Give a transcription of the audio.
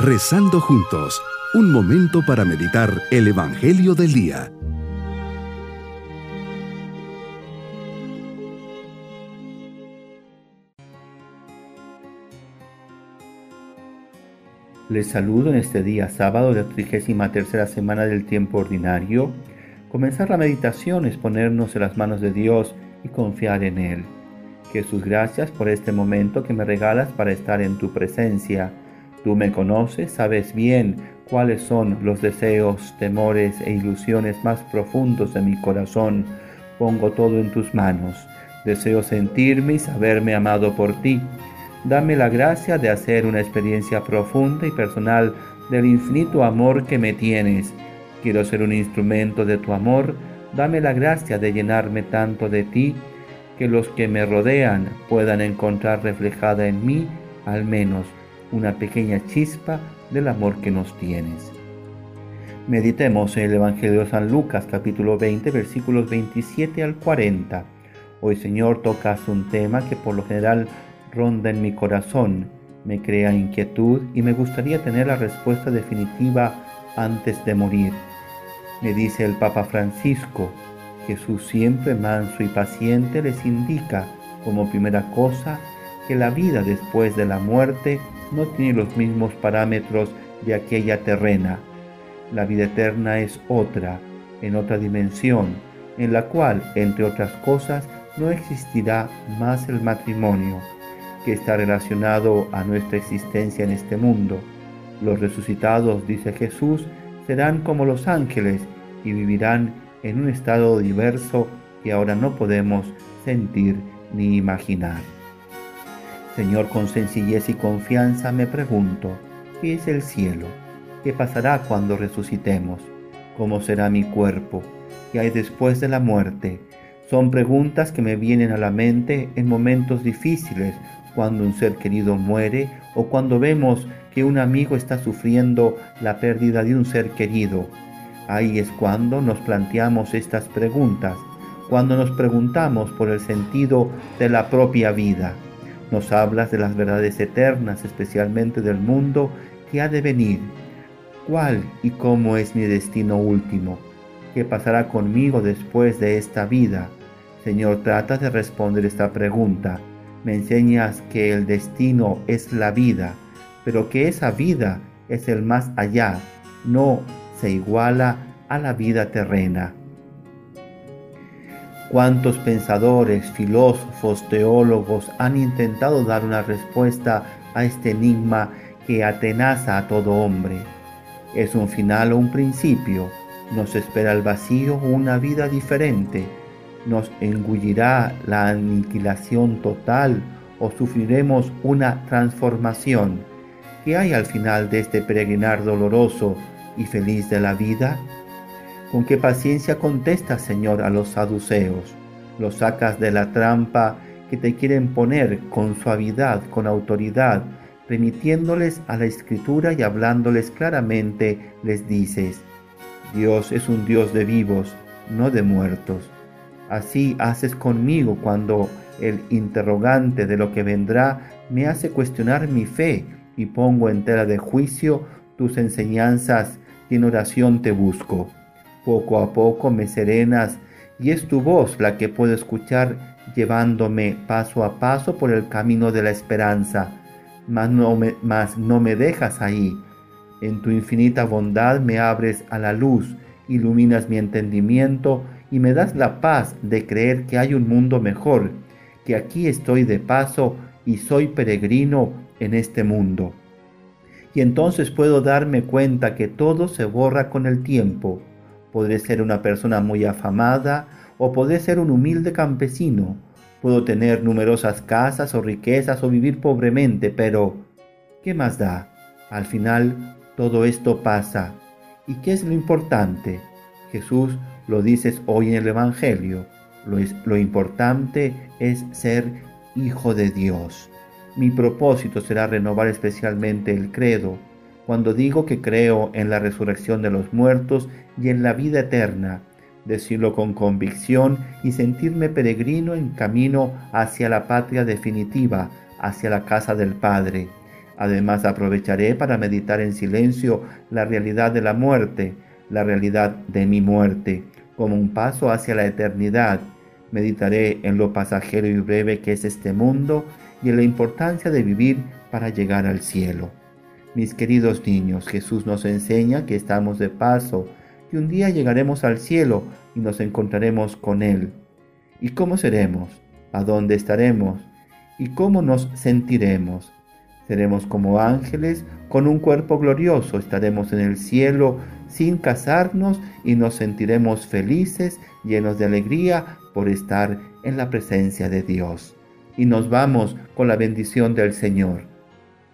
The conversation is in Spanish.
Rezando juntos, un momento para meditar el Evangelio del Día. Les saludo en este día sábado de la 33 tercera semana del tiempo ordinario. Comenzar la meditación es ponernos en las manos de Dios y confiar en Él. Jesús, gracias por este momento que me regalas para estar en tu presencia. Tú me conoces, sabes bien cuáles son los deseos, temores e ilusiones más profundos de mi corazón. Pongo todo en tus manos. Deseo sentirme y saberme amado por ti. Dame la gracia de hacer una experiencia profunda y personal del infinito amor que me tienes. Quiero ser un instrumento de tu amor. Dame la gracia de llenarme tanto de ti que los que me rodean puedan encontrar reflejada en mí al menos una pequeña chispa del amor que nos tienes. Meditemos en el Evangelio de San Lucas capítulo 20 versículos 27 al 40. Hoy Señor tocas un tema que por lo general ronda en mi corazón, me crea inquietud y me gustaría tener la respuesta definitiva antes de morir. Me dice el Papa Francisco, Jesús siempre manso y paciente les indica como primera cosa que la vida después de la muerte no tiene los mismos parámetros de aquella terrena. La vida eterna es otra, en otra dimensión, en la cual, entre otras cosas, no existirá más el matrimonio, que está relacionado a nuestra existencia en este mundo. Los resucitados, dice Jesús, serán como los ángeles y vivirán en un estado diverso que ahora no podemos sentir ni imaginar. Señor, con sencillez y confianza me pregunto, ¿qué es el cielo? ¿Qué pasará cuando resucitemos? ¿Cómo será mi cuerpo? ¿Qué hay después de la muerte? Son preguntas que me vienen a la mente en momentos difíciles, cuando un ser querido muere o cuando vemos que un amigo está sufriendo la pérdida de un ser querido Ahí es cuando nos planteamos estas preguntas, cuando nos preguntamos por el sentido de la propia vida. Nos hablas de las verdades eternas, especialmente del mundo que ha de venir. ¿Cuál y cómo es mi destino último? ¿Qué pasará conmigo después de esta vida? Señor, trata de responder esta pregunta. Me enseñas que el destino es la vida, pero que esa vida es el más allá, no se iguala a la vida terrena. ¿Cuántos pensadores, filósofos, teólogos han intentado dar una respuesta a este enigma que atenaza a todo hombre? ¿Es un final o un principio? ¿Nos espera el vacío o una vida diferente? ¿Nos engullirá la aniquilación total o sufriremos una transformación? ¿Qué hay al final de este peregrinar doloroso y feliz de la vida? ¿Con qué paciencia contestas, Señor, a los saduceos? Los sacas de la trampa que te quieren poner con suavidad, con autoridad, remitiéndoles a la escritura y hablándoles claramente, les dices, Dios es un Dios de vivos, no de muertos. Así haces conmigo cuando el interrogante de lo que vendrá me hace cuestionar mi fe y pongo en tela de juicio tus enseñanzas y en oración te busco. Poco a poco me serenas y es tu voz la que puedo escuchar llevándome paso a paso por el camino de la esperanza, mas no me, no me dejas ahí. En tu infinita bondad me abres a la luz, iluminas mi entendimiento y me das la paz de creer que hay un mundo mejor, que aquí estoy de paso y soy peregrino en este mundo y entonces puedo darme cuenta que todo se borra con el tiempo. Podré ser una persona muy afamada o podré ser un humilde campesino. Puedo tener numerosas casas o riquezas o vivir pobremente, pero ¿qué más da? Al final todo esto pasa. ¿Y qué es lo importante? Jesús lo dices hoy en el Evangelio. Lo, es, lo importante es ser hijo de Dios. Mi propósito será renovar especialmente el credo, cuando digo que creo en la resurrección de los muertos y en la vida eterna, decirlo con convicción y sentirme peregrino en camino hacia la patria definitiva, hacia la casa del Padre. Además aprovecharé para meditar en silencio la realidad de la muerte, la realidad de mi muerte, como un paso hacia la eternidad. Meditaré en lo pasajero y breve que es este mundo y en la importancia de vivir para llegar al cielo. Mis queridos niños, Jesús nos enseña que estamos de paso, que un día llegaremos al cielo y nos encontraremos con Él. ¿Y cómo seremos? ¿A dónde estaremos? ¿Y cómo nos sentiremos? Seremos como ángeles con un cuerpo glorioso, estaremos en el cielo sin casarnos y nos sentiremos felices, llenos de alegría por estar en la presencia de Dios. Y nos vamos con la bendición del Señor.